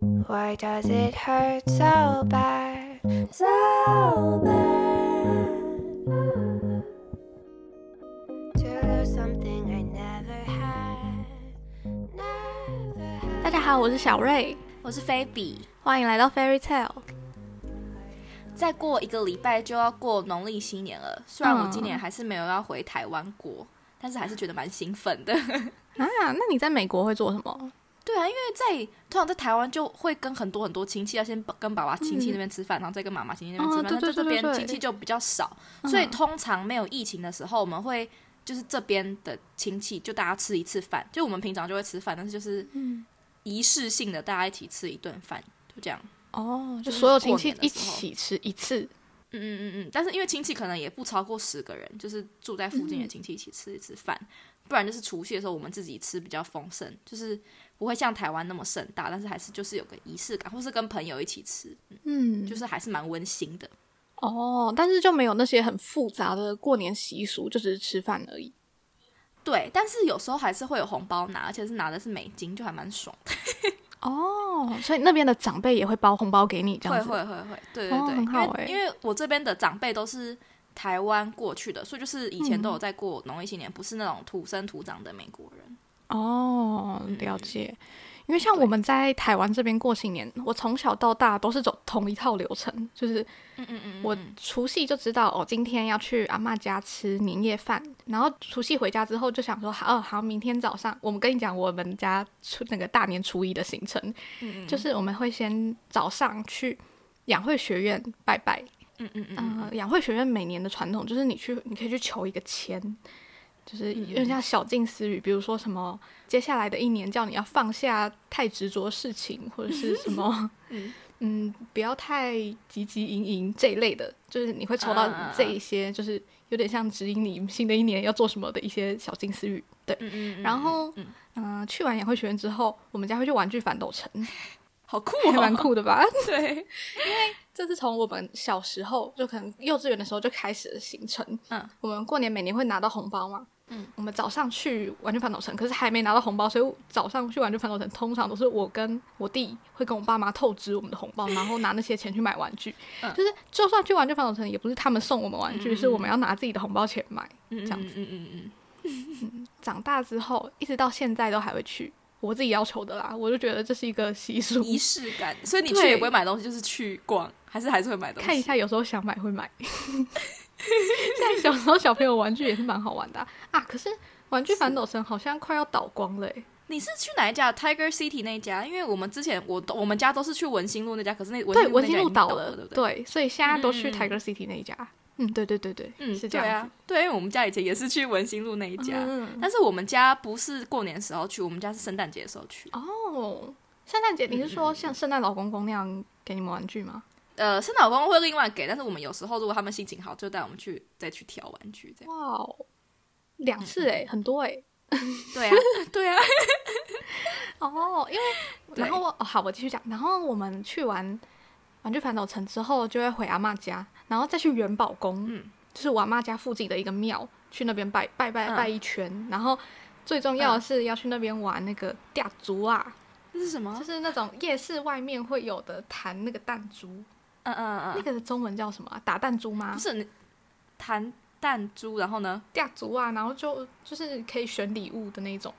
Why does it hurt so bad? So bad. To lose something I never had. Never had. 大家好，我是小瑞，我是菲比。欢迎来到 Fairy Tale。再过一个礼拜就要过农历新年了，虽然我嗯今年还是没有要回台湾过，但是还是觉得蛮兴奋的。啊，那你在美国会做什么？对啊，因为在通常在台湾就会跟很多很多亲戚要先跟爸爸亲戚那边吃饭，然后再跟妈妈亲戚那边吃饭。在这边亲戚就比较少，嗯所以通常没有疫情的时候，我们会就是这边的亲戚就大家吃一次饭，就我们平常就会吃饭，但是就是嗯仪式性的大家一起吃一顿饭，就这样。哦，就就是所有亲戚一起吃一次。嗯嗯嗯嗯，但是因为亲戚可能也不超过十个人，就是住在附近的亲戚一起吃一次饭，不然就是除夕的时候我们自己吃比较丰盛，就是不会像台湾那么盛大，但是还是就是有个仪式感，或是跟朋友一起吃，嗯，就是还是蛮温馨的。哦，但是就没有那些很复杂的过年习俗，就只是吃饭而已。对，但是有时候还是会有红包拿，而且是拿的是美金，就还蛮爽的。哦，所以那边的长辈也会包红包给你，这样子。会会会会，对对哦对，很好欸因为因为我这边的长辈都是台湾过去的，所以就是以前都嗯有在过农历新年，不是那种土生土长的美国人。哦，嗯。了解。因为像我们在台湾这边过新年，我从小到大都是走同一套流程，就是嗯嗯嗯，我除夕就知道哦，今天要去阿嬷家吃年夜饭，然后除夕回家之后就想说，好，哦好，明天早上我们跟你讲我们家初那个大年初一的行程，嗯嗯就是我们会先早上去养会学院拜拜，嗯嗯嗯。呃，养会学院每年的传统就是你去，你可以去求一个签，就是嗯有点像小静思语，比如说什么接下来的一年叫你要放下太执着事情，或者是什么，嗯嗯，不要太汲汲营营这一类的，就是你会抽到这一些，就是有点像指引你新的一年要做什么的一些小静思语。对，嗯嗯嗯，然后嗯嗯、去完养会学院之后，我们家会去玩具反斗城，好酷还哦，蛮酷的吧？对，因为这是从我们小时候就可能幼稚园的时候就开始的行程。嗯，我们过年每年会拿到红包嘛。嗯，我们早上去玩具反斗城，可是还没拿到红包，所以早上去玩具反斗城，通常都是我跟我弟会跟我爸妈透支我们的红包，然后拿那些钱去买玩具。嗯就是就算去玩具反斗城，也不是他们送我们玩具，嗯是我们要拿自己的红包钱买。嗯这样子，嗯嗯嗯长大之后，一直到现在都还会去，我自己要求的啦。我就觉得这是一个习俗嗯，，仪式感，所以你去也不会买东西，就是去逛，还是还是会买东西，看一下，有时候想买会买。现在小时候小朋友玩具也是蛮好玩的啊啊可是玩具反斗城好像快要倒光了欸你是去哪一家？Tiger City 那一家？因为我们之前我都我们家都是去文心路那家，可是那对，文文心路倒了，对不对？对，所以现在都去 Tiger City 那一家。嗯，对对对对，嗯，是这样对，因为我们家以前也是去文心路那一家，嗯但是我们家不是过年时候去，我们家是圣诞节的时候去。哦，圣诞节你是嗯说像圣诞老公公那样给你们玩具吗？呃，圣诞老公公会另外给，但是我们有时候如果他们心情好，就带我们去再去挑玩具这样。哇哦，两次哎，很多哎。对啊，对啊，哦，因为然后我、哦、好，我继续讲。然后我们去完玩具反斗城之后，就会回阿嬷家，然后再去元宝宫，嗯就是我阿嬷家附近的一个庙，去那边拜拜拜嗯拜一圈。然后最重要的是要去那边玩那个吊珠啊，这是什么就？是那种夜市外面会有的弹那个弹珠，嗯嗯嗯那个的中文叫什么啊、打弹珠吗不？是你弹弹珠，然后呢？吊珠啊，然后就就是可以选礼物的那种。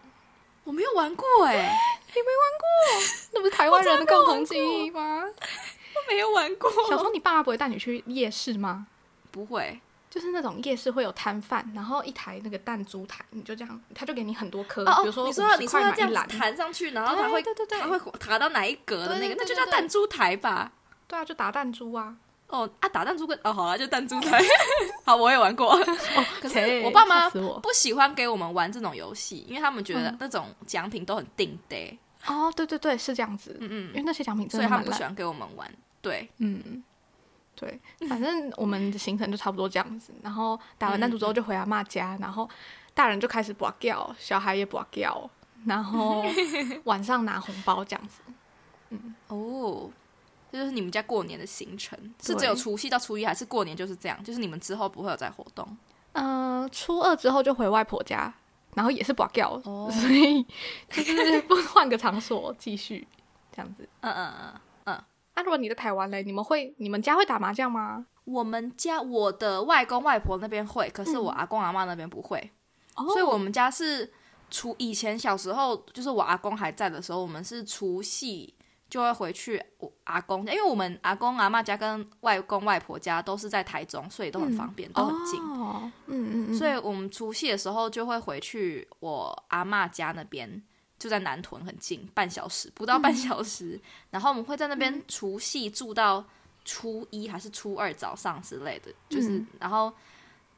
我没有玩过哎、你没玩过那不是台湾人的共同记忆吗？我没有玩过。小时候你爸妈不会带你去夜市吗？不会，就是那种夜市会有摊贩，然后一台那个弹珠台，你就这样，他就给你很多颗，哦哦，比如说你说要50你说要这样弹上去，然后他会对对对他会弹到哪一格的那个，那就叫弹珠台吧？对啊，就打弹珠啊。哦啊，打弹珠跟哦，好了，就弹珠台。好，我也玩过。可是我爸妈不喜欢给我们玩这种游戏，因为他们觉得嗯那种奖品都很定的，哦，对对对，是这样子，嗯嗯因为那些奖品真所以的。他们不喜欢给我们玩。对，嗯，对，反正我们的行程就差不多这样子。然后打完弹珠之后就回阿嬷家，然后大人就开始拔掉，小孩也拔掉，然后 晚上拿红包这样子。嗯哦，这就是你们家过年的行程，是只有除夕到初一，还是过年就是这样？就是你们之后不会有再活动？嗯、初二之后就回外婆家，然后也是拔掉，哦所以就是不换个场所继续。这样子。嗯嗯嗯嗯。那、如果你在台湾嘞，你们会你们家会打麻将吗？我们家我的外公外婆那边会，可是我阿公阿妈那边不会，所以我们家是除以前小时候，就是我阿公还在的时候，我们是除夕就会回去我阿公家，因为我们阿公阿妈家跟外公外婆家都是在台中，所以都很方便，都很近。哦，嗯嗯嗯，所以我们除夕的时候就会回去我阿妈家那边，就在南屯，很近，半小时不到半小时。然后我们会在那边除夕住到初一还是初二早上之类的，就是、嗯然后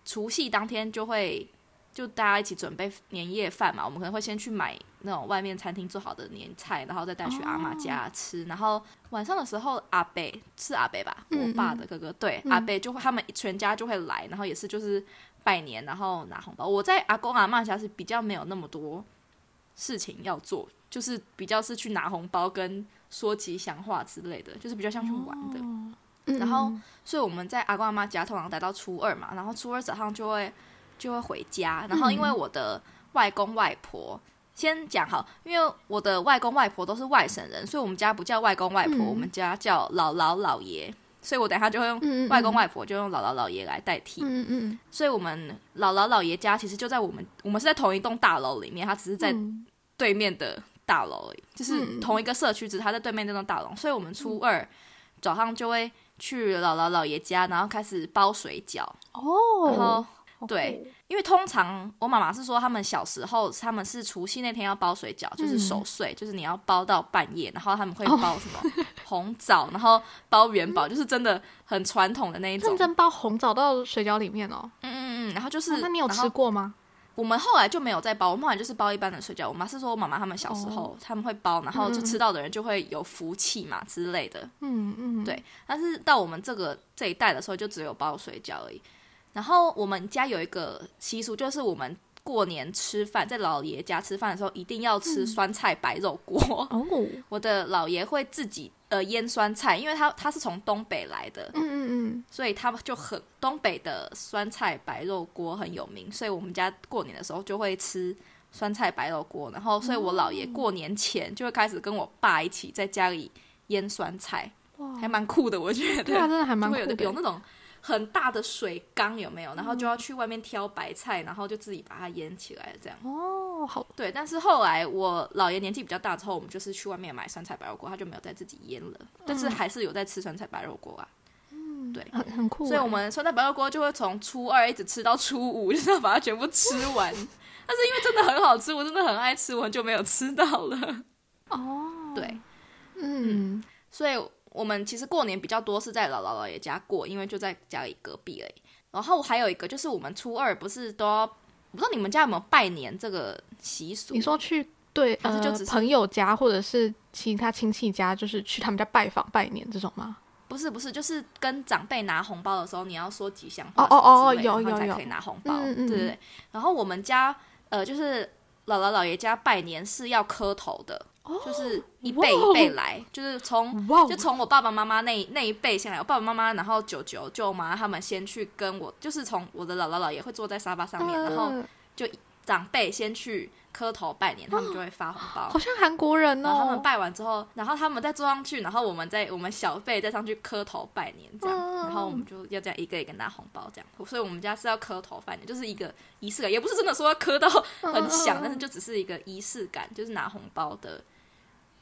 除夕当天就会就大家一起准备年夜饭嘛，我们可能会先去买那种外面餐厅做好的年菜，然后再带去阿妈家吃。然后晚上的时候，阿伯是阿伯吧，嗯我爸的哥哥，对，阿伯就会他们全家就会来，然后也是就是拜年，然后拿红包。我在阿公阿妈家是比较没有那么多事情要做，就是比较是去拿红包跟说吉祥话之类的，就是比较像去玩的。嗯然后，所以我们在阿公阿妈家通常待到初二嘛，然后初二早上就会就会回家，然后因为我的外公外婆。先讲好，因为我的外公外婆都是外省人，所以我们家不叫外公外婆，嗯。我们家叫姥姥姥爷，所以我等一下就会用外公外婆，就用姥姥姥爷来代替。嗯嗯所以我们姥姥姥爷家其实就在我们我们是在同一栋大楼里面，他只是在嗯。对面的大楼而已，就是嗯同一个社区，只是他在对面那栋大楼。所以我们初二早上就会去姥姥姥爷家，然后开始包水饺，哦，然后对，因为通常我妈妈是说，他们小时候他们是除夕那天要包水饺，就是守岁，就是你要包到半夜，然后他们会包什么 红枣，然后包元宝，就是真的很传统的那一种认。真包红枣到水饺里面哦。嗯嗯嗯，然后就是，哦那你有吃过吗？我们后来就没有再包，我们后来就是包一般的水饺。我妈是说，我妈妈他们小时候、他们会包，然后就吃到的人就会有福气嘛之类的。嗯嗯，对但是到我们这个这一代的时候，就只有包水饺而已。然后我们家有一个习俗，就是我们过年吃饭，在老爷家吃饭的时候，一定要吃酸菜白肉锅。哦，我的老爷会自己呃腌酸菜，因为他他是从东北来的，嗯嗯嗯，所以他就很东北的酸菜白肉锅很有名，所以我们家过年的时候就会吃酸菜白肉锅。然后，所以我姥爷过年前就会开始跟我爸一起在家里腌酸菜，哇，还蛮酷的，我觉得。对啊，真的还蛮酷的有那种很大的水缸，有没有？然后就要去外面挑白菜，然后就自己把它腌起来，这样。哦，好，对，但是后来我姥爷年纪比较大之后，我们就是去外面买酸菜白肉锅，他就没有再自己腌了，但是还是有在吃酸菜白肉锅啊。对，很很酷欸。所以我们酸菜白肉锅就会从初二一直吃到初五，就是要把它全部吃完。但是因为真的很好吃，我真的很爱吃，我很久没有吃到了。哦，对，嗯所以我们其实过年比较多是在姥姥姥爷家过，因为就在家里隔壁而已。然后还有一个就是我们初二不是都要，我不知道你们家有没有拜年这个习俗？你说去对呃还是就只是朋友家或者是其他亲戚家，就是去他们家拜访拜年这种吗？不是不是，就是跟长辈拿红包的时候，你要说吉祥哦话哦哦什么之类的有有有才可以拿红包，对对。然后我们家呃，就是姥姥姥爷家拜年是要磕头的，就是一辈一辈来，就是从就从我爸爸妈妈那那一辈先来，我爸爸妈妈，然后舅舅舅妈他们先去跟我，就是从我的姥姥姥爷会坐在沙发上面，然后就长辈先去磕头拜年，他们就会发红包好。像韩国人然后他们哦。拜完之后，然后他们再坐上去，然后我们再我们小辈再上去磕头拜年，这样，嗯然后我们就要这样一个一个拿红包，这样。所以我们家是要磕头拜年，就是一个仪式感，也不是真的说要磕到很响，嗯但是就只是一个仪式感，就是拿红包的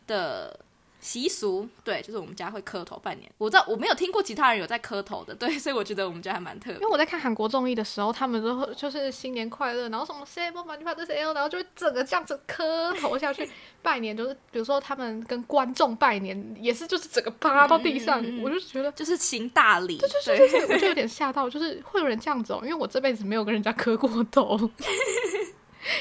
的习俗。对，就是我们家会磕头拜年。我知道我没有听过其他人有在磕头的，对，所以我觉得我们家还蛮特别因为。我在看韩国综艺的时候，他们都会就是新年快乐，然后什么 “say 不满你发的 say”，然后就会整个这样子磕头下去拜年，就是比如说他们跟观众拜年，也是就是整个趴到地上，嗯嗯嗯嗯我就觉得就是行大礼，对我就有点吓到，就是会有人这样子哦，因为我这辈子没有跟人家磕过头，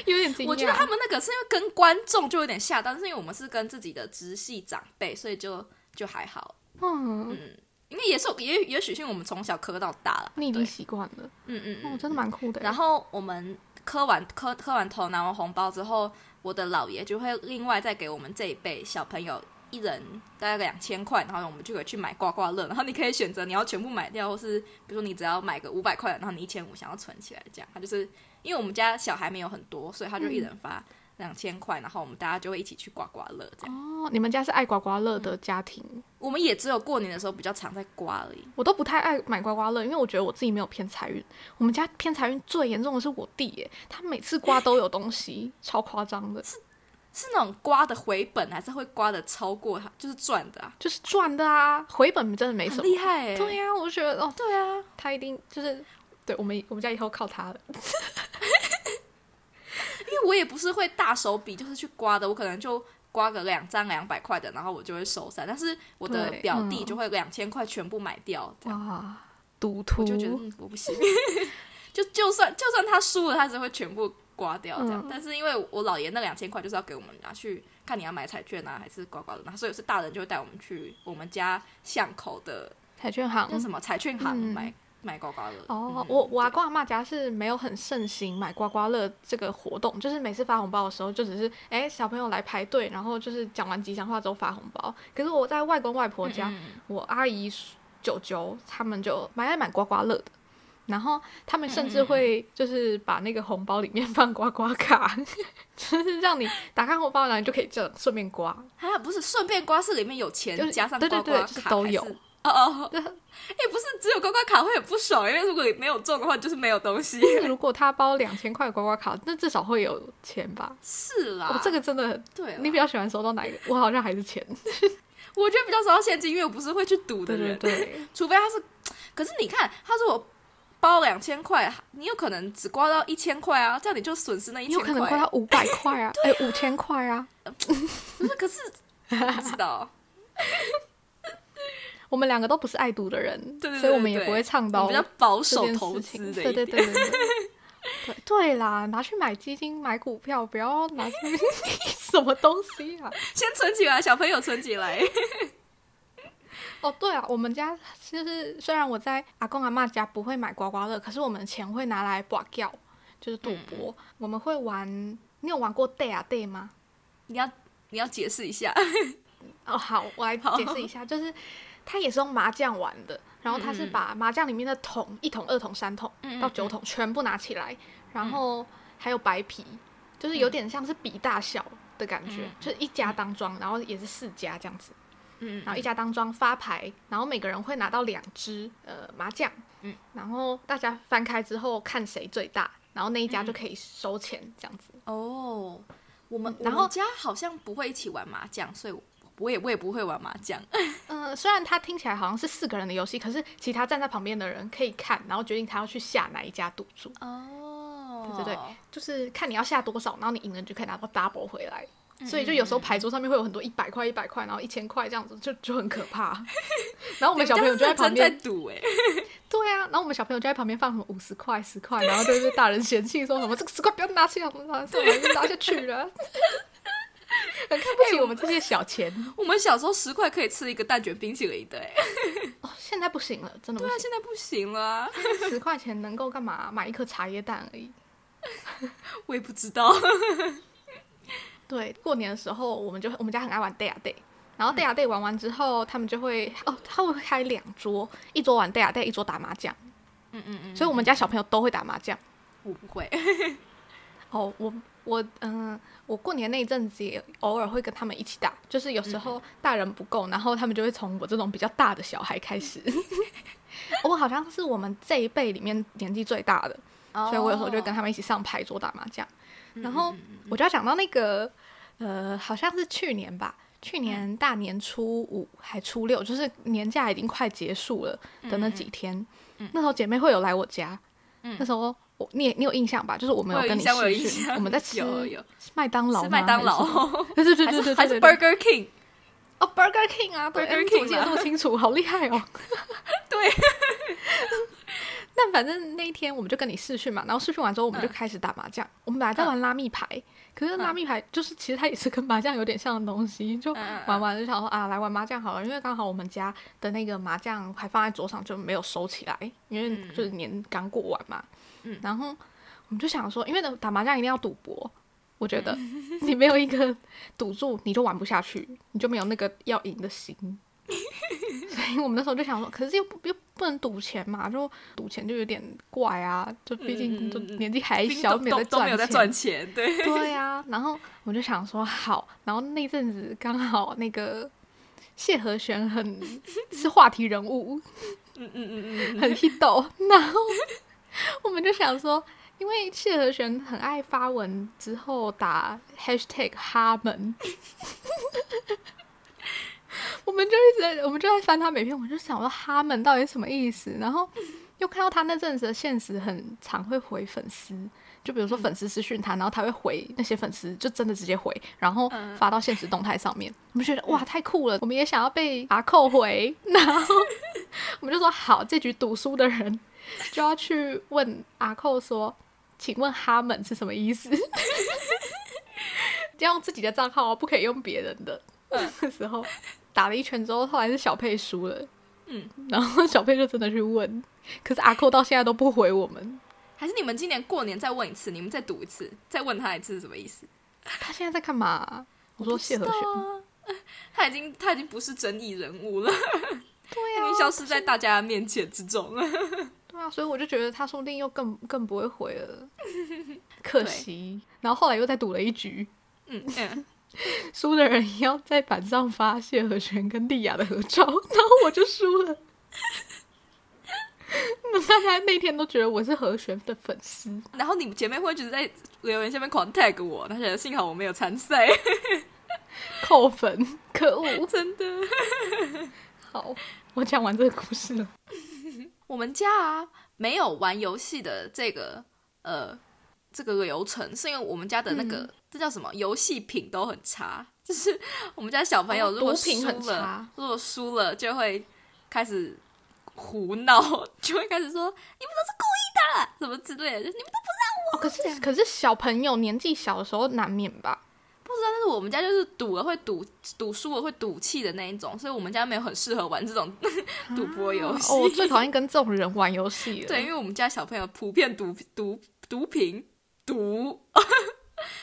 有点惊讶。我觉得他们那个是因为跟观众就有点吓到，但是因为我们是跟自己的直系长辈，所以就就还好。嗯嗯，因为也是也也许是我们从小磕到大了，你已经习惯了，嗯嗯。真的蛮酷的。然后我们磕完磕磕完头拿完红包之后，我的姥爷就会另外再给我们这一辈小朋友一人大概两千块，然后我们就可以去买刮刮乐，然后你可以选择你要全部买掉，或是比如说你只要买个五百块，然后你一千五想要存起来，这样他就是因为我们家小孩没有很多，所以他就一人发两千块，然后我们大家就会一起去刮刮乐这样。哦，你们家是爱刮刮乐的家庭，我们也只有过年的时候比较常在刮而已。我都不太爱买刮刮乐，因为我觉得我自己没有偏财运。我们家偏财运最严重的是我弟耶，他每次刮都有东西，超夸张的，是那种刮的回本，还是会刮的超过他，就是赚的啊？就是赚的啊，回本真的没什很么。厉害哎、对呀、我就觉得哦，对啊，他一定就是对我们我们家以后靠他了。因为我也不是会大手笔，就是去刮的，我可能就刮个两张两百块的，然后我就会收散。但是我的表弟嗯就会两千块全部买掉，这样哇，赌徒我就觉得、嗯、我不行。就就算就算他输了，他只会全部刮掉这样。嗯但是因为我姥爷那两千块就是要给我们拿去看你要买彩券啊，还是刮刮乐嘛，所以是大人就会带我们去我们家巷口的彩券行那什么彩券行嗯买、买刮刮乐。哦嗯，我我阿公阿妈家是没有很盛行买刮刮乐这个活动，就是每次发红包的时候，就只是哎小朋友来排队，然后就是讲完吉祥话之后发红包。可是我在外公外婆家，嗯嗯我阿姨、舅舅他们就蛮爱买刮刮乐的，然后他们甚嗯至会就是把那个红包里面 放刮刮卡，就是让你打开红包，然后你就可以这顺便刮。啊不是顺便刮是里面有钱就是加上对对刮刮对就是都有哦哦哦，哎、不是只有刮刮卡会很不爽，因为如果你没有中的话，就是没有东西。如果他包两千块刮刮卡，那至少会有钱吧？是啦，哦，这个真的，对啦，你比较喜欢收到哪一个？我好像还是钱。我觉得比较少到现金，因为我不是会去赌的对人，对对，除非他是。可是你看，他如果包两千块，你有可能只刮到一千块啊，这样你就损失那一千块。你有可能刮到五百块啊，哎，五千块啊。不是，可是不知道，我们两个都不是爱赌的人，对对对所以我们也不会倡导比较保守投。资的对对一点。对对对。对对啦，拿去买基金、买股票，不要拿去 什么东西啊！先存起来，小朋友存起来。哦，对啊，我们家就是虽然我在阿公阿妈家不会买刮刮乐，可是我们钱会拿来刮掉，就是赌博。我们会玩，你有玩过 day 啊 day 吗？你要你要解释一下，哦，好，我来解释一下，就是它也是用麻将玩的，然后它是把麻将里面的桶一桶、二桶、三桶嗯到九桶全部拿起来，然后还有白皮，就是有点像是比大小的感觉，嗯就是一家当庄，然后也是四家这样子，嗯然后一家当庄发牌，然后每个人会拿到两只呃麻将，嗯然后大家翻开之后看谁最大，然后那一嗯家就可以收钱这样子。哦，我们然后我们家好像不会一起玩麻将，所以我我也我也不会玩麻将。嗯，虽然它听起来好像是四个人的游戏，可是其他站在旁边的人可以看，然后决定他要去下哪一家赌注，哦对对对就是看你要下多少，然后你赢了你就可以拿到 double 回来。嗯所以就有时候牌桌上面会有很多一百块、一百块，然后一千块这样子，就就很可怕。然后我们小朋友就在旁在边，赌哎，对啊，然后我们小朋友就在旁边放什么五十块、十块，然后就会被大人嫌弃说什么这个十块不要拿起来，拿这我就拿下去了，很看不起我们这些小钱。我们小时候十块可以吃一个蛋卷冰淇淋的哎，哦，现在不行了，真的不对啊，行。现在不行了啊，十块钱能够干嘛？买一颗茶叶蛋而已。我也不知道。对，过年的时候我们就我们家很爱玩 day 啊 day，然后 day 啊 day 玩完之后，他们就会哦，他会开两桌，一桌玩 day 啊 day，一桌打麻将。嗯嗯嗯，所以我们家小朋友都会打麻将。我不会，哦，我我嗯、我过年那一阵子也偶尔会跟他们一起打，就是有时候大人不够，然后他们就会从我这种比较大的小孩开始。我好像是我们这一辈里面年纪最大的，所以我有时候就会跟他们一起上牌桌打麻将。然后我就要讲到那个，呃，好像是去年吧，去年大年初五还初六，就是年假已经快结束了的那几天，那时候姐妹会有来我家，那时候我你也你有印象吧？就是我们有跟你印象，我们在吃麦当劳麦当劳，对对对还对对是 Burger King，哦，Burger King 啊 Burger King 记得啊那么清楚，好厉害哦。对，但反正那一天我们就跟你试训嘛，然后试训完之后我们就嗯开始打麻将。我们本来在玩拉密牌，可是拉密牌就是其实它也是跟麻将有点像的东西，就玩完就想说啊，来玩麻将好了，因为刚好我们家的那个麻将还放在桌上就没有收起来，因为嗯就是年刚过完嘛。嗯然后我们就想说，因为打麻将一定要赌博。我觉得嗯 你没有一个赌注，你就玩不下去，你就没有那个要赢的心。所以我们那时候就想说，可是又不又不能赌钱嘛，就赌钱就有点怪啊，就毕竟年纪还小，都没在钱。赚钱，对，对呀、然后我就想说好，然后那阵子刚好那个谢和弦很是话题人物，嗯嗯嗯嗯嗯，很 hit 到，然后我们就想说，因为谢和弦很爱发文之后打 hashtag 哈们。我们就一直在，我们就在翻他每篇，我就想说他们到底什么意思？然后又看到他那阵子的现实很常会回粉丝，就比如说粉丝私讯他，然后他会回那些粉丝，就真的直接回，然后发到现实动态上面。我们觉得哇太酷了，我们也想要被阿扣回，然后我们就说好，这局赌输的人就要去问阿扣说，请问哈们是什么意思？要用自己的账号哦，不可以用别人的。那 时候打了一圈之后，后来是小佩输了，嗯，然后小佩就真的去问，可是阿扣到现在都不回我们。还是你们今年过年再问一次，你们再赌一次，再问他一次是什么意思？他现在在干嘛、我说谢和弦，弦，他已经他已经不是争议人物了，对呀、已经消失在大家面前之中了。对啊，所以我就觉得他说不定又更更不会回了，可惜。然后后来又再赌了一局，嗯嗯，输的人要在板上发谢和弦跟莉亚的合照，然后我就输了。那大家那天都觉得我是和弦的粉丝，然后你们姐妹会就是在留言下面狂 tag 我，她觉得幸好我没有参赛，扣分，可恶！真的。好，我讲完这个故事了。我们家啊没有玩游戏的这个呃这个流程，是因为我们家的那个、这叫什么游戏品都很差，就是我们家小朋友哦如果输了，差如果输了就会开始胡闹，就会开始说你们都是故意的，什么之类的，就你们都哦，可是可是小朋友年纪小的时候难免吧？不知道。但是我们家就是赌了会赌赌输了会赌气的那一种，所以我们家没有很适合玩这种赌博游戏。哦，我最讨厌跟这种人玩游戏了。对，因为我们家小朋友普遍赌毒毒品毒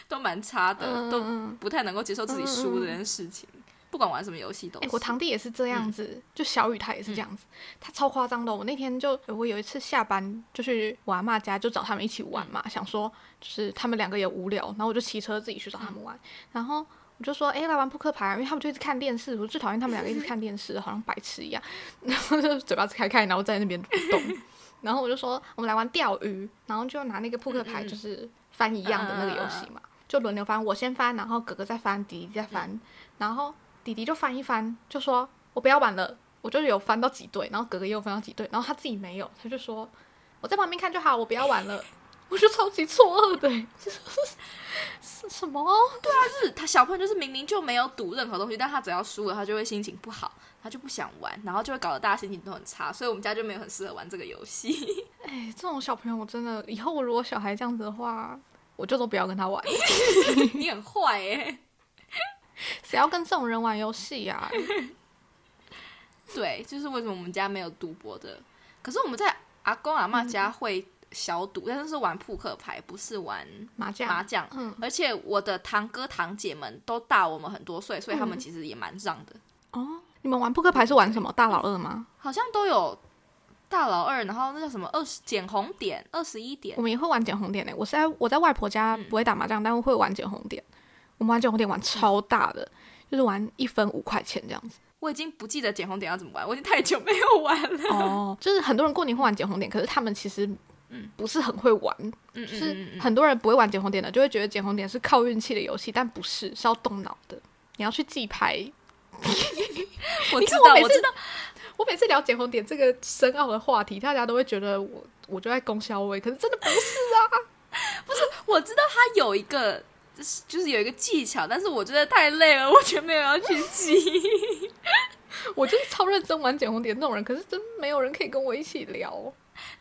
都蛮差的，都不太能够接受自己输这件事情，不管玩什么游戏都哎、是。我堂弟也是这样子，就小雨他也是这样子，他超夸张的哦。我那天就我有一次下班就去我阿妈家，就找他们一起玩嘛，想说就是他们两个也无聊，然后我就骑车自己去找他们玩，然后。我就说，哎、来玩扑克牌啊，因为他们就一直看电视，我最讨厌他们两个一直看电视，好像白痴一样，然后就嘴巴子开开，然后在那边不动。然后我就说，我们来玩钓鱼，然后就拿那个扑克牌，就是翻一样的那个游戏嘛，就轮流翻，我先翻，然后哥哥再翻，弟弟再翻，然后弟弟就翻一翻，就说我不要玩了，我就有翻到几对，然后哥哥也有翻到几对，然后他自己没有，他就说我在旁边看就好，我不要玩了。我就超级错愕的欸，是什么？对啊就是他小朋友就是明明就没有赌任何东西，但他只要输了，他就会心情不好，他就不想玩，然后就会搞得大家心情都很差，所以我们家就没有很适合玩这个游戏。哎，这种小朋友我真的以后如果小孩这样子的话，我就都不要跟他玩。你很坏耶、谁要跟这种人玩游戏呀？对，就是为什么我们家没有赌博的。可是我们在阿公阿妈家会小赌，但是是玩扑克牌，不是玩麻将，麻将。嗯，而且我的堂哥堂姐们都大我们很多岁，所以他们其实也蛮让的，哦，你们玩扑克牌是玩什么？大老二吗？好像都有大老二，然后那叫什么二十捡红点，二十一点我。们也会玩捡红点呢、我是在我在外婆家不会打麻将，但是会玩捡红点。我们玩捡红点玩超大的，就是玩一分五块钱这样子。我已经不记得捡红点要怎么玩，我已经太久没有玩了。哦，就是很多人过年会玩捡红点，可是他们其实不是很会玩。嗯嗯就是嗯嗯，很多人不会玩捡红点的，就会觉得捡红点是靠运气的游戏，但不是，是要动脑的。你要去记牌。我知道，你看我每次我知道，我每次聊捡红点这个深奥的话题，大家都会觉得我我就在供销位，可是真的不是啊。不是我知道他有一个。就是就是有一个技巧，但是我觉得太累了，我全没有要去记。我就是超认真玩捡红点那种人，可是真没有人可以跟我一起聊。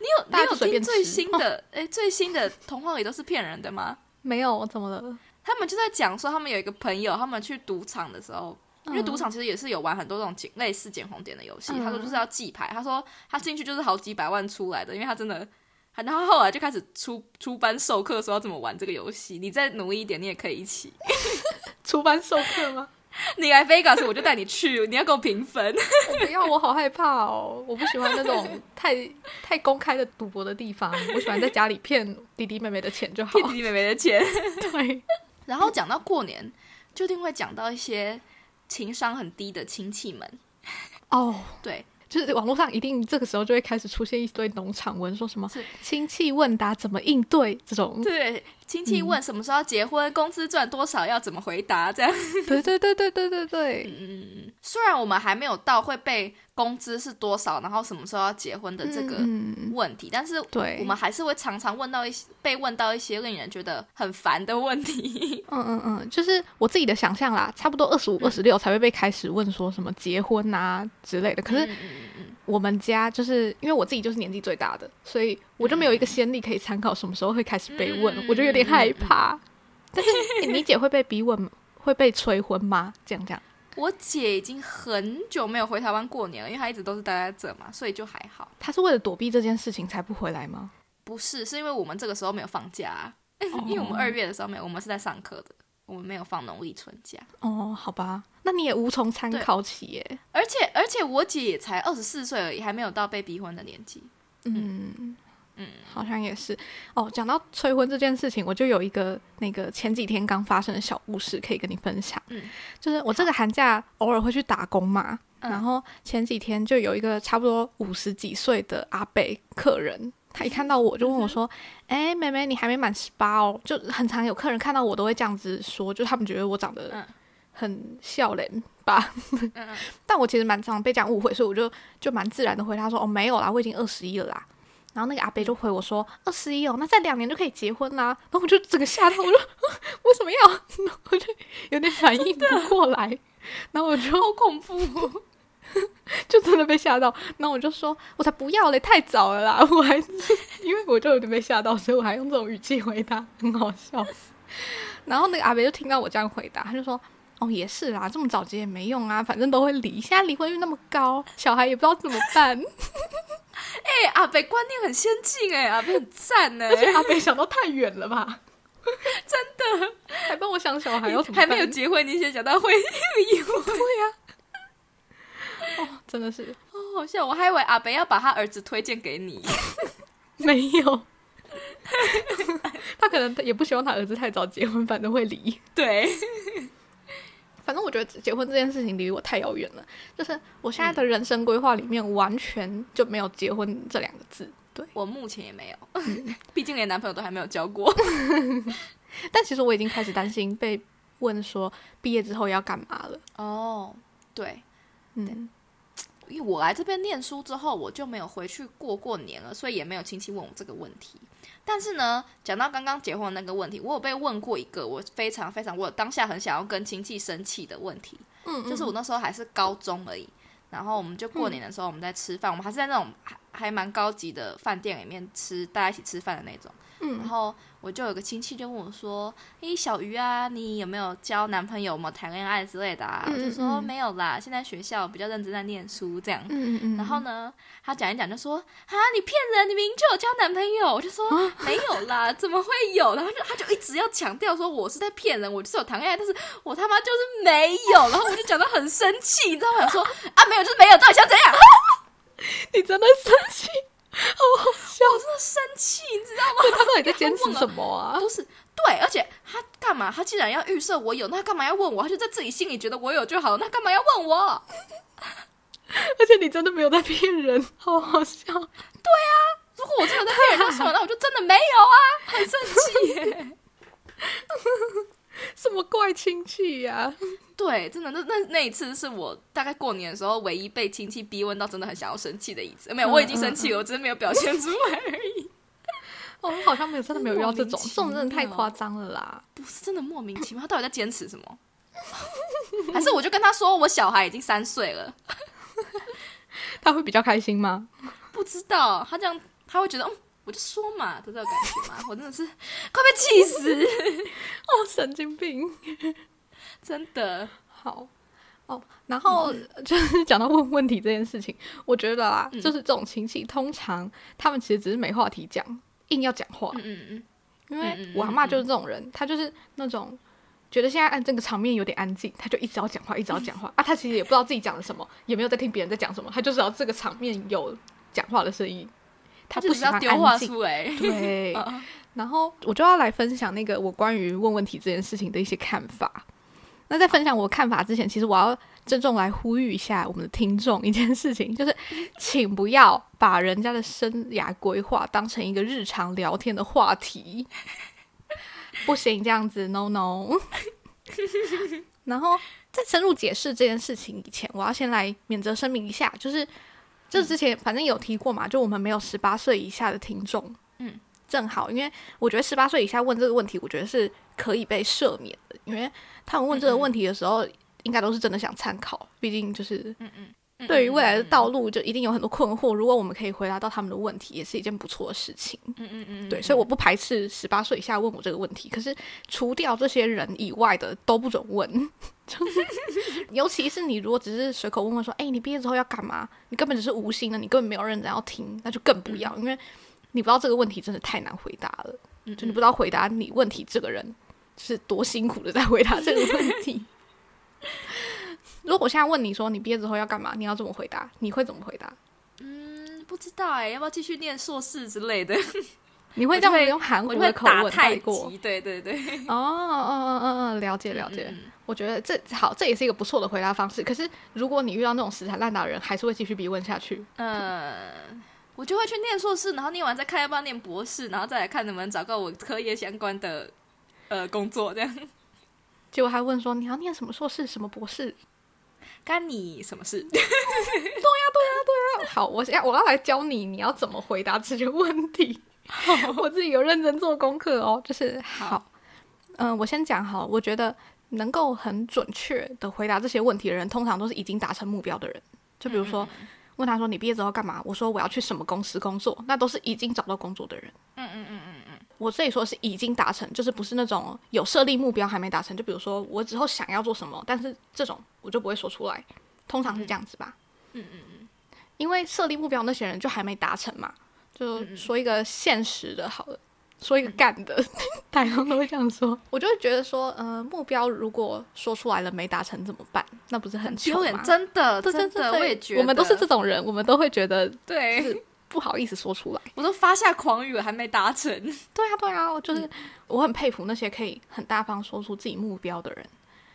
你有你有听最新的？哎、最新的童话里都是骗人的吗？没有，怎么了？他们就在讲说，他们有一个朋友，他们去赌场的时候，因为赌场其实也是有玩很多这种捡类似捡红点的游戏。嗯他说就是要记牌，他说他进去就是好几百万出来的，因为他真的。然后后来就开始出出班授课，说要怎么玩这个游戏。你再努力一点，你也可以一起。出班授课吗？你来 Vegas 我就带你去，你要给我平分。我不要，我好害怕哦！我不喜欢那种太太公开的赌博的地方，我喜欢在家里骗弟弟妹妹的钱就好。骗弟弟妹妹的钱。对，然后讲到过年，就一定会讲到一些情商很低的亲戚们。哦，对，就是网络上一定这个时候就会开始出现一堆农场文，说什么是亲戚问答怎么应对这种。对，亲戚问什么时候要结婚，工资赚多少，要怎么回答，这样。对对对对对对对，嗯，虽然我们还没有到会被工资是多少，然后什么时候要结婚的这个嗯问题，但是对我们还是会常常问到一些被问到一些令人觉得很烦的问题。嗯嗯嗯，就是我自己的想象啦，差不多二十五、二十六才会被开始问说什么结婚啊之类的。可是我们家就是因为我自己就是年纪最大的，所以我就没有一个先例可以参考，什么时候会开始被问，嗯我就有点害怕。但是诶你姐会被逼问，会被催婚吗？这样这样。我姐已经很久没有回台湾过年了，因为她一直都是待在这嘛，所以就还好。她是为了躲避这件事情才不回来吗？不是，是因为我们这个时候没有放假啊、因为我们二月的时候没有，我们是在上课的，我们没有放农历春假。哦，好吧，那你也无从参考起耶。而且而且我姐也才二十四岁而已，还没有到被逼婚的年纪。嗯嗯，好像也是。哦，讲到催婚这件事情，我就有一个那个前几天刚发生的小故事可以跟你分享。嗯，就是我这个寒假偶尔会去打工嘛，嗯然后前几天就有一个差不多五十几岁的阿伯客人。他一看到我就问我说：“哎、妹妹，你还没满十八哦？”就很常有客人看到我都会这样子说，就他们觉得我长得嗯很笑脸吧。但我其实蛮常被这样误会，所以我就就蛮自然的回他说：“哦，没有啦，我已经二十一了啦。”然后那个阿伯就回我说：“二十一哦，那再两年就可以结婚啦。”然后我就整个吓到，我说：“ 为什么要？” 我就有点反应不过来，然后我就好恐怖、哦！就真的被吓到，然后我就说：“我才不要嘞，太早了啦！”我还 因为我就有点被吓到，所以我还用这种语气回答，很好笑。然后那个阿北就听到我这样回答，他就说：“哦，也是啦，这么早结也没用啊，反正都会离。现在离婚率那么高，小孩也不知道怎么办。”哎、阿北观念很先进哎，阿北很赞哎，阿北想到太远了吧？真的，还帮我想小孩要怎么还？没有结婚，你先想到会离婚，哦，真的是哦好笑。我还以为阿北要把他儿子推荐给你，没有。他可能也不希望他儿子太早结婚，反正会离。对，反正我觉得结婚这件事情离我太遥远了，就是我现在的人生规划里面完全就没有结婚这两个字。对，我目前也没有，毕竟连男朋友都还没有交过。但其实我已经开始担心被问说毕业之后要干嘛了。哦，对，嗯，我来这边念书之后，我就没有回去过过年了，所以也没有亲戚问我这个问题。但是呢，讲到刚刚结婚的那个问题，我有被问过一个我非常非常我当下很想要跟亲戚生气的问题，嗯就是我那时候还是高中而已，然后我们就过年的时候我们在吃饭，我们还是在那种还还蛮高级的饭店里面吃，大家一起吃饭的那种。嗯然嗯后我就有个亲戚就问我说：“诶，小鱼啊，你有没有交男朋友？有没有谈恋爱之类的啊？”嗯我就说嗯没有啦，现在学校比较认真在念书这样。嗯嗯然后呢，他讲一讲就说：“啊，你骗人！你明明就有交男朋友。”我就说：“没有啦，怎么会有？”然后就他就一直要强调说我是在骗人，我就是有谈恋爱，但是我他妈就是没有。然后我就讲到很生气，你知道吗？我想说啊，没有就是没有，到底想怎样？你真的生气，好好笑。我真的生气，你知道吗？他到底在坚持什么啊？都是对，而且他干嘛？他既然要预设我有，那他干嘛要问我？他就在自己心里觉得我有就好，那干嘛要问我？而且你真的没有在骗人，好好笑。对啊如果我真的在骗人，那算了，那我就真的没有啊，很生气耶。什么怪亲戚呀、对，真的，那那那一次是我大概过年的时候唯一被亲戚逼问到真的很想要生气的一次。没有，我已经生气了，我只是没有表现出来而已。哦，我好像没有真的没有遇到这种真的太夸张了啦。不是真的莫名其妙，他到底在坚持什么？还是我就跟他说，我小孩已经三岁了，他会比较开心吗？不知道他这样他会觉得，嗯，我就说嘛的这个感觉嘛，我真的是快被气死，哦，神经病。真的。好，哦，然后、就是讲到问问题这件事情，我觉得啊，嗯就是这种亲戚，通常他们其实只是没话题讲，硬要讲话。嗯嗯嗯，因为我阿妈就是这种人，她就是那种觉得现在按这个场面有点安静，她就一直要讲话，一直要讲话啊。她其实也不知道自己讲了什么，也没有在听别人在讲什么，她就知道这个场面有讲话的声音，他不就是喜欢要丢话安静。出来。对，嗯然后我就要来分享那个我关于问问题这件事情的一些看法。那在分享我看法之前，其实我要郑重来呼吁一下我们的听众一件事情，就是 请不要把人家的生涯规划当成一个日常聊天的话题，不行，这样子，no no。然后在深入解释这件事情以前，我要先来免责声明一下，就是这之前反正有提过嘛，就我们没有十八岁以下的听众，嗯，正好，因为我觉得十八岁以下问这个问题，我觉得是可以被赦免的，因为他们问这个问题的时候，应该都是真的想参考，毕竟就是嗯对于未来的道路就一定有很多困惑，如果我们可以回答到他们的问题，也是一件不错的事情。嗯嗯嗯，对，所以我不排斥十八岁以下问我这个问题，可是除掉这些人以外的都不准问。就 是尤其是你如果只是随口问问说，哎、你毕业之后要干嘛？你根本只是无心的，你根本没有认真要听，那就更不要，因为你不知道这个问题真的太难回答了，就你不知道回答你问题这个人是多辛苦的在回答这个问题。如果我现在问你说你毕业之后要干嘛，你要怎么回答？你会怎么回答？嗯，不知道哎，要不要继续念硕士之类的？你会这样我就会用含糊我就会的口吻打太带过？极，对对对，哦，嗯嗯嗯嗯，了解了解。我觉得这好，这也是一个不错的回答方式。可是如果你遇到那种死缠烂打的人，还是会继续逼问下去。嗯，我就会去念硕士，然后念完再看要不要念博士，然后再来看能不能找到我科业相关的呃工作，这样 结果还问说你要念什么硕士、什么博士？干你什么事？对呀对呀对呀好，我现在我要来教你，你要怎么回答这些问题。我自己有认真做功课哦，就是好，嗯、我先讲好，我觉得能够很准确的回答这些问题的人，通常都是已经达成目标的人。就比如说，问他说你毕业之后干嘛？我说我要去什么公司工作，那都是已经找到工作的人。嗯嗯嗯嗯嗯，我这里说是已经达成，就是不是那种有设立目标还没达成。就比如说我之后想要做什么，但是这种我就不会说出来，通常是这样子吧。嗯嗯嗯，因为设立目标那些人就还没达成嘛，就说一个现实的好了，说一个干的，大家都会这样说。我就会觉得说，呃，目标如果说出来了没达成怎么办？那不是很糗丢脸，吗？真的我也觉得，我们都是这种人，我们都会觉得对，是不好意思说出来。我都发下狂语了，还没达成。对啊，对啊，我就是、我很佩服那些可以很大方说出自己目标的人。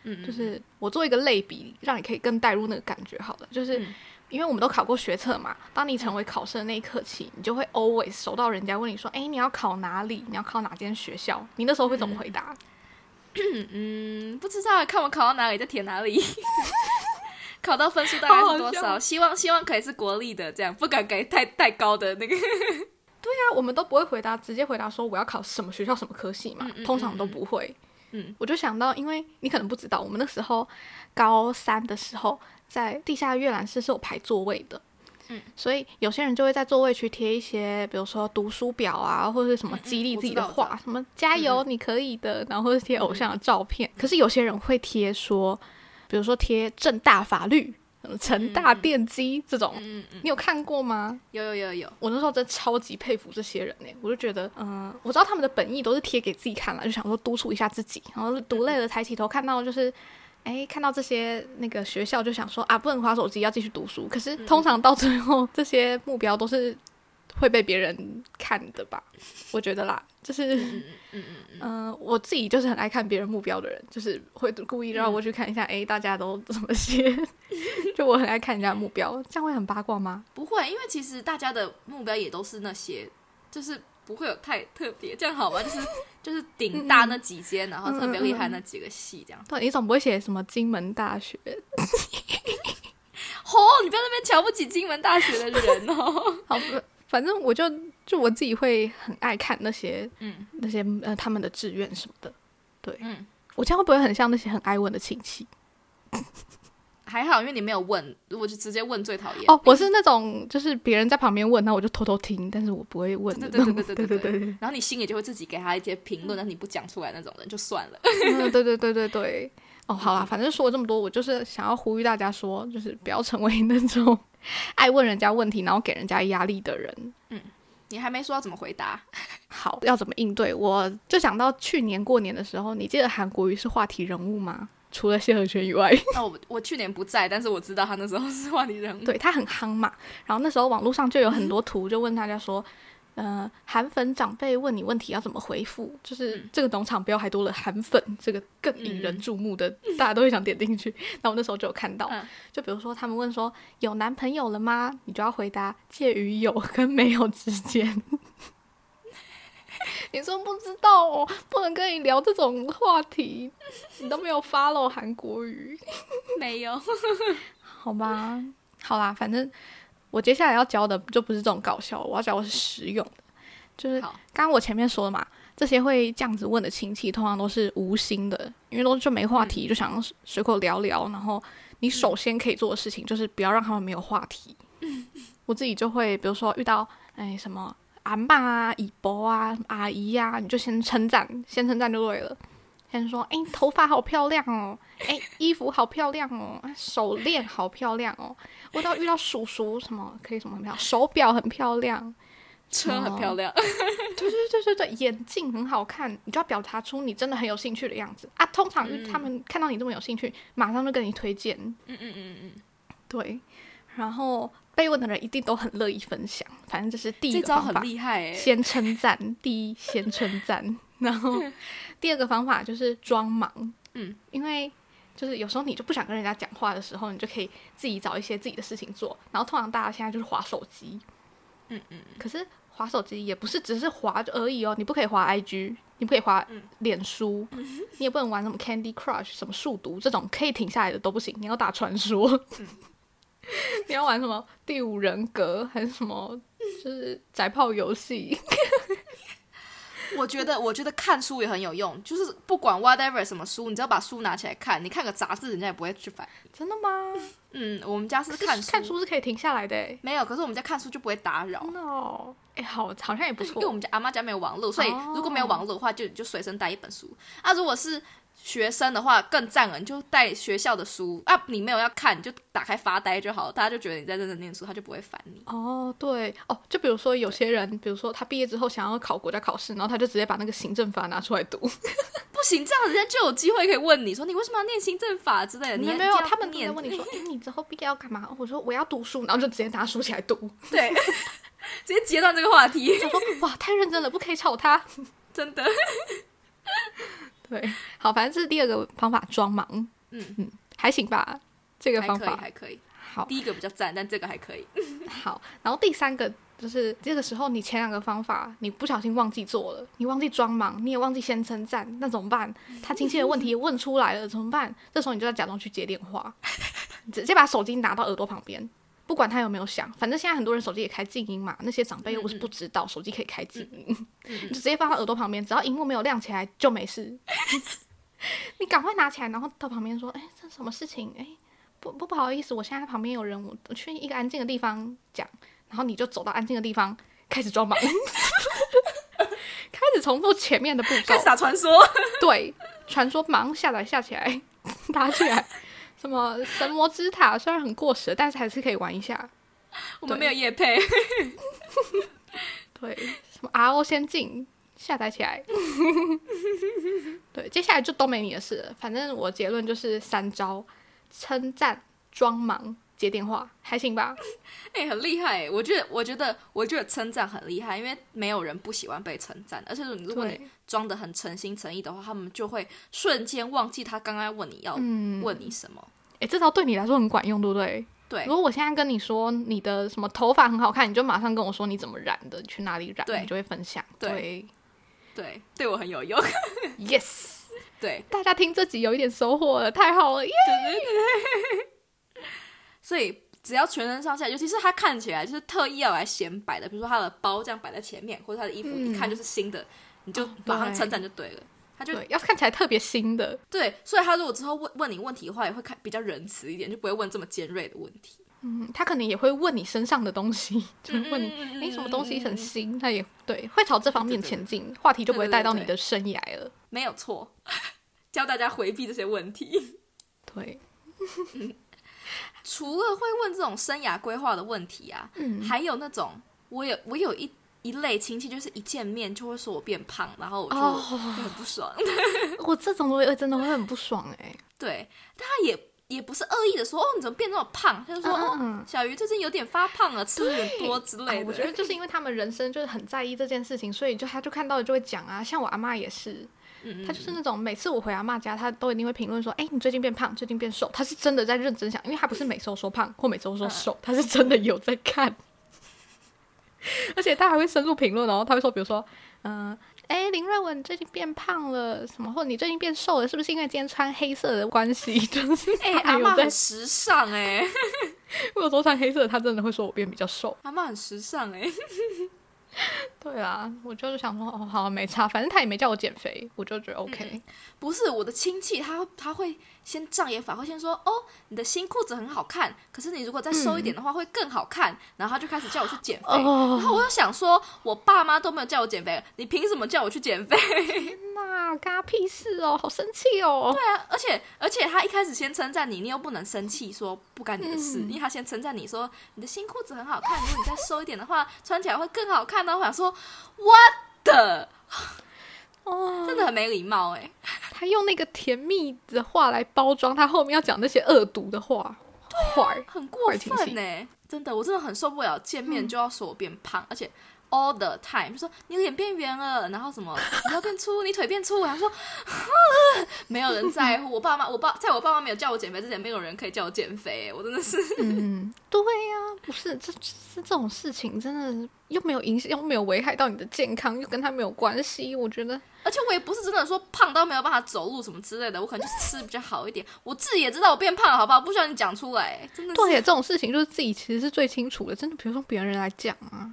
嗯，就是我做一个类比，让你可以更带入那个感觉好了。就是、嗯因为我们都考过学测嘛，当你成为考生的那一刻起，你就会 always 收到人家问你说：“哎，你要考哪里？你要考哪间学校？”你那时候会怎么回答？嗯，不知道，看我考到哪里再填哪里。考到分数大概是多好好少？希望希望可以是国立的，这样不敢给太太高的那个。对啊我们都不会回答，直接回答说我要考什么学校、什么科系嘛，嗯嗯通常都不会。嗯，我就想到，因为你可能不知道，我们那时候高三的时候，在地下阅览室是有排座位的。嗯，所以有些人就会在座位区贴一些，比如说读书表啊，或者是什么激励自己的话，什么加油，你可以的，然后或者贴偶像的照片。可是有些人会贴说，比如说贴正大法律、什么成大电机这种，嗯嗯，你有看过吗？有有有有，我那时候真的超级佩服这些人呢、我就觉得，嗯、我知道他们的本意都是贴给自己看了，就想说督促一下自己，然后读累了抬起头看到就是，哎，看到这些那个学校就想说啊，不能划手机，要继续读书。可是通常到最后，这些目标都是会被别人看的吧？我觉得啦，就是，嗯嗯 我自己就是很爱看别人目标的人，就是会故意绕过去看一下，哎、大家都 怎么写，就我很爱看人家的目标，这样会很八卦吗？不会，因为其实大家的目标也都是那些，就是不会有太特别，这样好吧？就是 就是顶大那几间，然后特别厉害那几个系这样。对，你总不会写什么金门大学，吼、你不要在那边瞧不起金门大学的人哦。好，不反正我就就我自己会很爱看那些嗯那些呃他们的志愿什么的。对嗯，我这样会不会很像那些很爱问的亲戚？还好，因为你没有问，如果就直接问最讨厌。哦，我是那种就是别人在旁边问，那我就偷偷听，但是我不会问的对。对对对 对对对对，然后你心里就会自己给他一些评论，但是你不讲出来那种人就算了。嗯，对对对对对。哦，好啦，反正说了这么多，我就是想要呼吁大家说，就是不要成为那种 爱问人家问题，然后给人家压力的人。嗯，你还没说要怎么回答，好，要怎么应对？我就想到去年过年的时候，你记得韩国瑜是话题人物吗？除了谢和弦以外，那我我去年不在，但是我知道他那时候是话题人物。对他很夯嘛。然后那时候网络上就有很多图，就问大家说，呃，韩粉长辈问你问题要怎么回复？就是这个农场标还多了韩粉，这个更引人注目的，大家都会想点进去。那我那时候就有看到，嗯就比如说他们问说有男朋友了吗？你就要回答介于有跟没有之间。你说不知道哦，不能跟你聊这种话题，你都没有 follow 韩国语。没有，好吧，好啦，反正我接下来要教的就不是这种搞笑，我要教的是实用的。就是刚刚我前面说的嘛，这些会这样子问的亲戚，通常都是无心的，因为都就没话题，就想要随口聊聊。然后你首先可以做的事情就是不要让他们没有话题。我自己就会，比如说遇到哎什么阿妈啊、姨伯啊、阿姨呀、你就先称赞，先称赞就对了。先说，哎、头发好漂亮哦，哎、衣服好漂亮哦，哎手链好漂亮哦。我到遇到叔叔什么可以什么很漂亮，手表很漂亮，车很漂亮，对对对对对，眼镜很好看，你就要表达出你真的很有兴趣的样子啊。通常他们看到你这么有兴趣，马上就跟你推荐，嗯嗯嗯嗯，对。然后被问的人一定都很乐意分享，反正这是第一这招很个方法。厉害哎，先称赞，第一先称赞，然后第二个方法就是装忙，嗯，因为就是有时候你就不想跟人家讲话的时候，你就可以自己找一些自己的事情做，然后通常大家现在就是划手机，嗯嗯，可是划手机也不是只是划而已哦，你不可以划 IG，你不可以划嗯。脸书，你也不能玩什么 Candy Crush、什么数独这种可以停下来的都不行，你要打传说，嗯 你要玩什么第五人格还是什么，就是宅炮游戏。我觉得我觉得看书也很有用，就是不管 whatever 什么书，你只要把书拿起来看，你看个杂志，人家也不会去烦。真的吗？嗯，我们家是看书，看书是可以停下来的。没有，可是我们家看书就不会打扰。真的哦，哎，好，好像也不错因为我。们家阿妈家没有网络，所以哦如果没有网络的话，就就随身带一本书。啊，如果是学生的话，更赞了，你就带学校的书啊，你没有要看，你就打开发呆就好，大家就觉得你在认真念书，他就不会烦你。哦，对哦，就比如说有些人，比如说他毕业之后想要考国家考试，然后他就直接把那个行政法拿出来读。不行，这样人家就有机会可以问你说你为什么要念行政法之类的。你没有，他们都在念问你说，哎，你之后毕业要干嘛？我说我要读书，然后就直接拿书起来读。对，直接截断这个话题，我说哇，太认真了，不可以吵他。真的。对，好，反正这是第二个方法，装忙。嗯嗯，还行吧，这个方法还可以。好。第一个比较赞，但这个还可以。好，然后第三个就是这个时候你前两个方法你不小心忘记做了，你忘记装忙，你也忘记先称赞，那怎么办？他亲戚的问题问出来了，怎么办？这时候你就要假装去接电话，直接把手机拿到耳朵旁边。不管他有没有响，反正现在很多人手机也开静音嘛，那些长辈又不是不知道手机可以开静音，你就直接放到耳朵旁边，只要荧幕没有亮起来就没事。你赶快拿起来，然后到旁边说：“哎，这什么事情？哎，不不不好意思，我现在旁边有人，我我去一个安静的地方讲。”然后你就走到安静的地方，开始装忙，开始重复前面的步骤开。始打传说，对，传说忙下载下起来，打起来。什么神魔之塔虽然很过时，但是还是可以玩一下。我们没有夜配。对，什么 RO 仙境下载起来。对，接下来就都没你的事了。反正我结论就是三招：称赞、装忙、接电话，还行吧？哎、很厉害！我觉得，我觉得，我觉得称赞很厉害，因为没有人不喜欢被称赞，而且如果你对，装的很诚心诚意的话，他们就会瞬间忘记他刚刚问你要嗯，问你什么。哎，这招对你来说很管用，对不对？对如果我现在跟你说你的什么头发很好看，你就马上跟我说你怎么染的，你去哪里染，你就会分享。对对，对我很有用。yes，对，大家听这集有一点收获了，太好了耶！所以只要全身上下，尤其是他看起来就是特意要来显摆的，比如说他的包这样摆在前面，或者他的衣服嗯一看就是新的，你就马上称赞就对了。他就，要看起来特别新的，对，所以他如果之后问问你问题的话，也会看比较仁慈一点，就不会问这么尖锐的问题。嗯，他可能也会问你身上的东西，就是问你，嗯诶，什么东西很新？他也对，会朝这方面前进，话题就不会带到你的生涯了。没有错，教大家回避这些问题。对，除了会问这种生涯规划的问题啊，嗯，还有那种我有我有一一类亲戚，就是一见面就会说我变胖，然后我就很不爽。我这种我也真的会很不爽哎、对，但他也也不是恶意的说哦你怎么变那么胖，他就说、嗯小鱼最近有点发胖了，吃有点多之类的。啊我觉得 就是因为他们人生就是很在意这件事情，所以就他就看到了就会讲啊。像我阿妈也是，嗯，她就是那种每次我回阿妈家，他都一定会评论说：“哎、你最近变胖，最近变瘦。”他是真的在认真想，因为他不是每周说胖或每周说瘦，他是真的有在看。而且他还会深入评论然后他会说，比如说，嗯、哎、林瑞文，你最近变胖了，什么，或者你最近变瘦了，是不是因为今天穿黑色的关系？就是哎、阿妈很，时尚哎、我有时候穿黑色他，真的会说我变比较瘦。阿妈很时尚哎、对啊，我就是想说，哦，好，没差，反正他也没叫我减肥，我就觉得 OK。不是我的亲戚，他他会先障眼法，会先说哦，你的新裤子很好看，可是你如果再瘦一点的话会更好看，然后他就开始叫我去减肥。哦然后我就想说，我爸妈都没有叫我减肥，你凭什么叫我去减肥？那干他屁事哦，好生气哦。对啊，而且而且他一开始先称赞你，你又不能生气说不干你的事，嗯因为他先称赞你说你的新裤子很好看，如果你再瘦一点的话，穿起来会更好看呢。我想说，what the，哦，真的很没礼貌哎、他用那个甜蜜的话来包装他后面要讲那些恶毒的话，坏。很过分呢、真的，我真的很受不了，见面就要说我变胖，而且 all the time 就说你脸变圆了，然后什么你要变粗，你腿变粗，然后说没有人在乎，我爸妈，我爸在我爸妈没有叫我减肥之前，没有人可以叫我减肥、我真的是，嗯，对呀、不是这这这种事情真的又没有影响，又没有危害到你的健康，又跟他没有关系。我觉得而且我也不是真的说胖到没有办法走路什么之类的，我可能就是吃比较好一点，我自己也知道我变胖了，好不好？不需要你讲出来，真的是对，这种事情就是自己其实是最清楚的。真的，比如说别人来讲啊，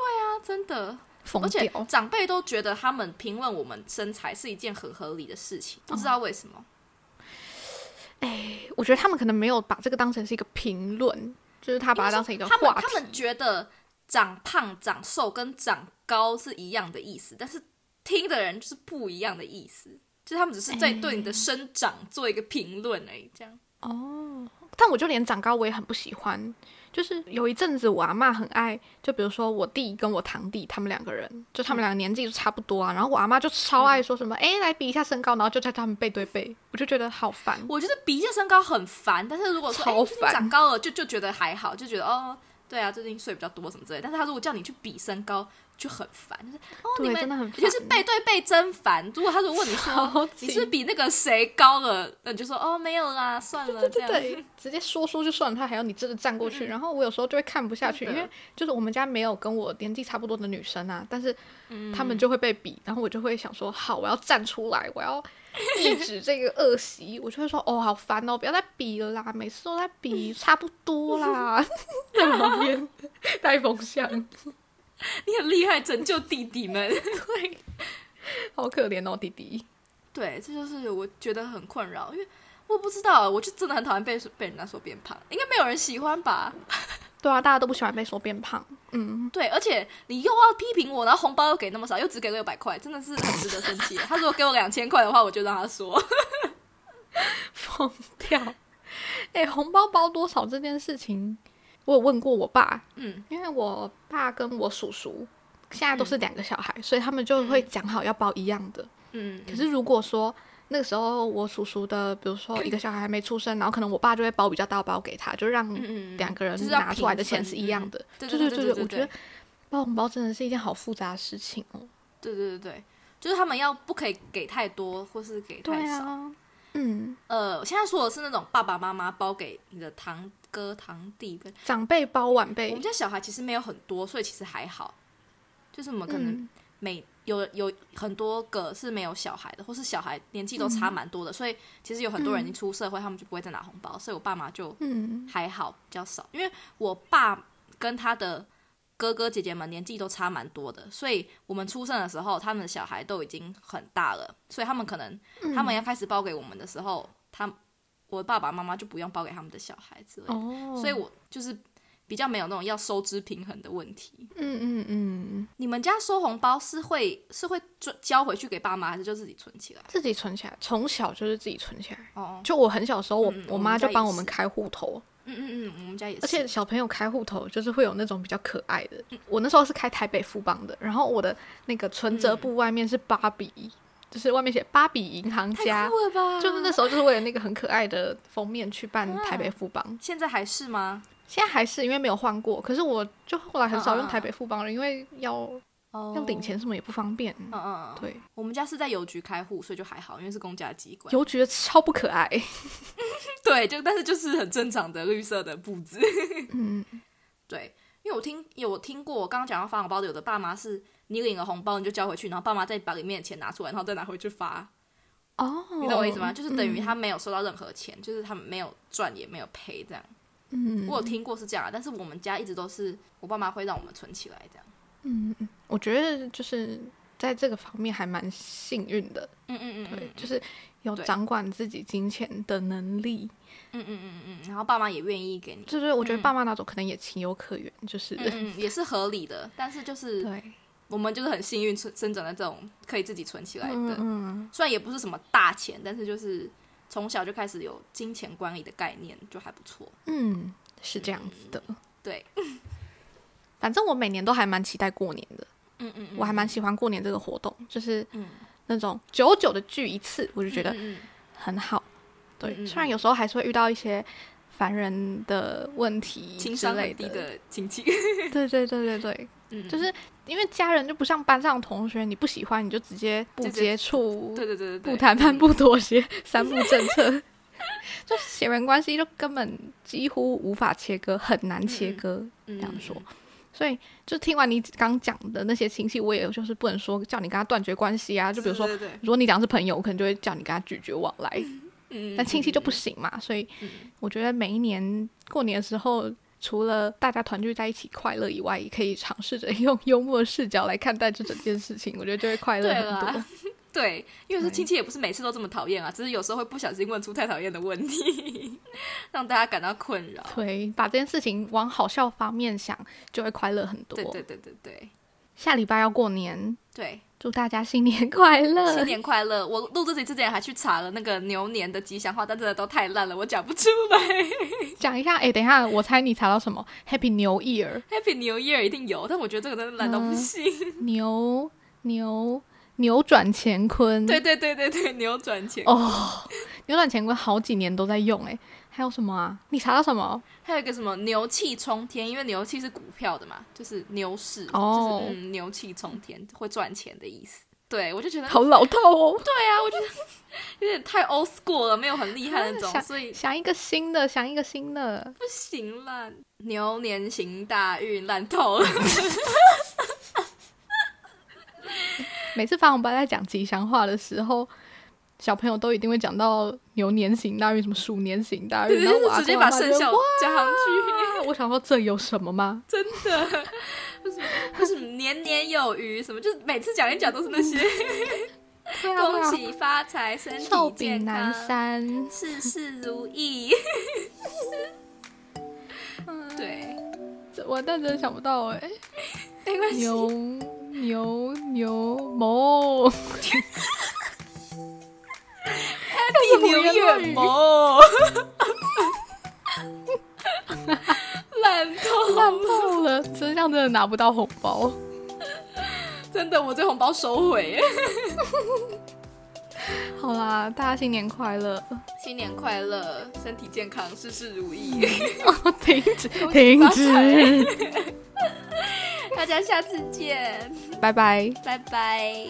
啊，真的。而且。长辈都觉得他们评论我们身材是一件很合理的事情，不知道为什么。哎我觉得他们可能没有把这个当成是一个评论，就是他把它当成一个他们。他们觉得长胖、长瘦跟长高是一样的意思，但是听的人就是不一样的意思，就是他们只是在对你的生长做一个评论而已。这样，哦，但我就连长高我也很不喜欢。就是有一阵子我阿妈很爱，就比如说我弟跟我堂弟他们两个人，就他们两个年纪就差不多啊，然后我阿妈就超爱说什么，哎、来比一下身高，然后就在他们背对背，我就觉得好烦。我觉得比一下身高很烦，但是如果说哎、长高了，就就觉得还好，就觉得哦。对啊，最近睡比较多什么之类，但是他如果叫你去比身高，就很烦，就是哦，你们真的很烦就是背对背真烦。如果他如果问你说你是比那个谁高了，那你就说哦没有啦，算了这样。对，直接说说就算了，他还要你真的站过去，然后我有时候就会看不下去，因为就是我们家没有跟我年纪差不多的女生啊，但是嗯他们就会被比，然后我就会想说，好，我要站出来，我要 抑制这个恶习，我就会说，哦，好烦哦，不要再比了啦，每次都在比，差不多啦，在旁边带风向，你很厉害，拯救弟弟们。对，好可怜哦，弟弟。对，这就是我觉得很困扰，因为我不知道，我就真的很讨厌被被人家说变胖，应该没有人喜欢吧？对啊，大家都不喜欢被说变胖，嗯，对，而且你又要批评我，然后红包又给那么少，又只给六百块，真的是很值得生气。他如果给我两千块的话，我就让他说。疯掉。哎、红包包多少这件事情，我有问过我爸，嗯，因为我爸跟我叔叔现在都是两个小孩，所以他们就会讲好要包一样的。嗯，可是如果说那个时候我叔叔的，比如说一个小孩还没出生，然后可能我爸就会包比较大包给他，就让两个人拿出来的钱是一样的。嗯对对对对对对对我觉得包红包真的是一件好复杂的事情哦。对对对对，就是他们要不可以给太多，或是给太少。啊，嗯，呃，我现在说的是那种爸爸妈妈包给你的堂哥堂弟跟长辈包晚辈我们，家小孩其实没有很多，所以其实还好。就是我们可能嗯每、有有很多个是没有小孩的，或是小孩年纪都差蛮多的，所以其实有很多人已经出社会，他们就不会再拿红包，所以我爸妈就嗯还好，比较少。因为我爸跟他的哥哥姐姐们年纪都差蛮多的，所以我们出生的时候，他们的小孩都已经很大了，所以他们可能他们要开始包给我们的时候，他我爸爸妈妈就不用包给他们的小孩之类的。哦，所以我就是比较没有那种要收支平衡的问题。嗯嗯嗯，你们家收红包是会是会交交回去给爸妈，还是就自己存起来？自己存起来，从小就是自己存起来。哦，就我很小时候，我、嗯我妈就帮我们开户头，嗯嗯嗯，我们家也是。而且小朋友开户头就是会有那种比较可爱的。我那时候是开台北富邦的，然后我的那个存折簿外面是芭比，就是外面写芭比银行太家！就是那时候就是为了那个很可爱的封面去办台北富邦。现在还是吗？现在还是因为没有换过，可是我就后来很少用台北富邦了，因为要哦要领钱什么也不方便。嗯嗯嗯，对，我们家是在邮局开户，所以就还好，因为是公家机关。邮局的超不可爱。对，就但是就是很正常的绿色的布置。嗯，对，因为我听有听过，我刚刚讲到发红包的，有的爸妈是你领了红包你就交回去，然后爸妈再把里面的钱拿出来，然后再拿回去发。哦，你懂我意思吗？就是等于嗯他没有收到任何钱，就是他们没有赚也没有赔这样。嗯，我有听过是这样啊，但是我们家一直都是我爸妈会让我们存起来这样。嗯，嗯我觉得就是在这个方面还蛮幸运的，嗯嗯嗯对，嗯就是有掌管自己金钱的能力。嗯嗯嗯嗯，然后爸妈也愿意给你，就是我觉得嗯。爸妈那种可能也情有可原，就是、也是合理的。但是就是对，我们就是很幸运生生长在这种可以自己存起来的，嗯嗯，虽然也不是什么大钱，但是就是从小就开始有金钱管理的概念，就还不错。嗯，是这样子的。对，反正我每年都还蛮期待过年的，嗯嗯我还蛮喜欢过年这个活动，就是嗯。那种久久的聚一次，我就觉得很好。对，虽然有时候还是会遇到一些烦人的问题情之类商很低的亲戚，对对对对对，嗯就是因为家人就不像班上同学，你不喜欢你就直接不接触，对对对对对，不谈判、不妥协，三不政策，就是血缘关系就根本几乎无法切割，很难切割。这这样说，所以就听完你刚讲的那些亲戚，我也就是不能说叫你跟他断绝关系啊。就比如说，对对对，如果你讲是朋友，我可能就会叫你跟他拒绝往来，嗯但亲戚就不行嘛。所以嗯我觉得每一年过年的时候。除了大家团聚在一起快乐以外，也可以尝试着用幽默视角来看待这整件事情，我觉得就会快乐很多。对，因为说亲戚也不是每次都这么讨厌啊，只是有时候会不小心问出太讨厌的问题，让大家感到困扰。对，把这件事情往好笑方面想，就会快乐很多。对对对对对下礼拜要过年，对，祝大家新年快乐！新年快乐！我录这集之前还去查了那个牛年的吉祥话，但真的都太烂了，我讲不出来。讲一下，哎，等一下，我猜你查到什么？Happy New Year，Happy New Year 一定有，但我觉得这个真的烂到不行。牛牛扭转乾坤。对对对对对，扭转钱。哦，扭转乾坤好几年都在用，哎，还有什么啊？你查到什么？还有一个什么牛气冲天，因为牛气是股票的嘛，就是牛市，哦就是嗯牛气冲天会赚钱的意思。对，我就觉得好老套哦。对啊，我觉得 有点太 old school 了，没有很厉害那种，想所以想一个新的，想一个新的。不行啦。牛年行大运，烂透了。每次发红包在讲吉祥话的时候，小朋友都一定会讲到牛年行大运，什么鼠年行大运，然后我直接把生肖加上去，哇 我想说这有什么吗？真的。为什么？为什么年年有余？什么？就是每次讲一讲都是那些 恭喜发财、身寿体健比南康、山。事事如意。对，这完蛋，真的想不到哎、没关系。牛牛牛某，乱语 Year mo，烂透烂透了，真相真的拿不到红包。真的，我这红包收回。好啦，大家新年快乐！新年快乐，身体健康，事事如意。停止，停止，大家下次见，拜拜。拜拜。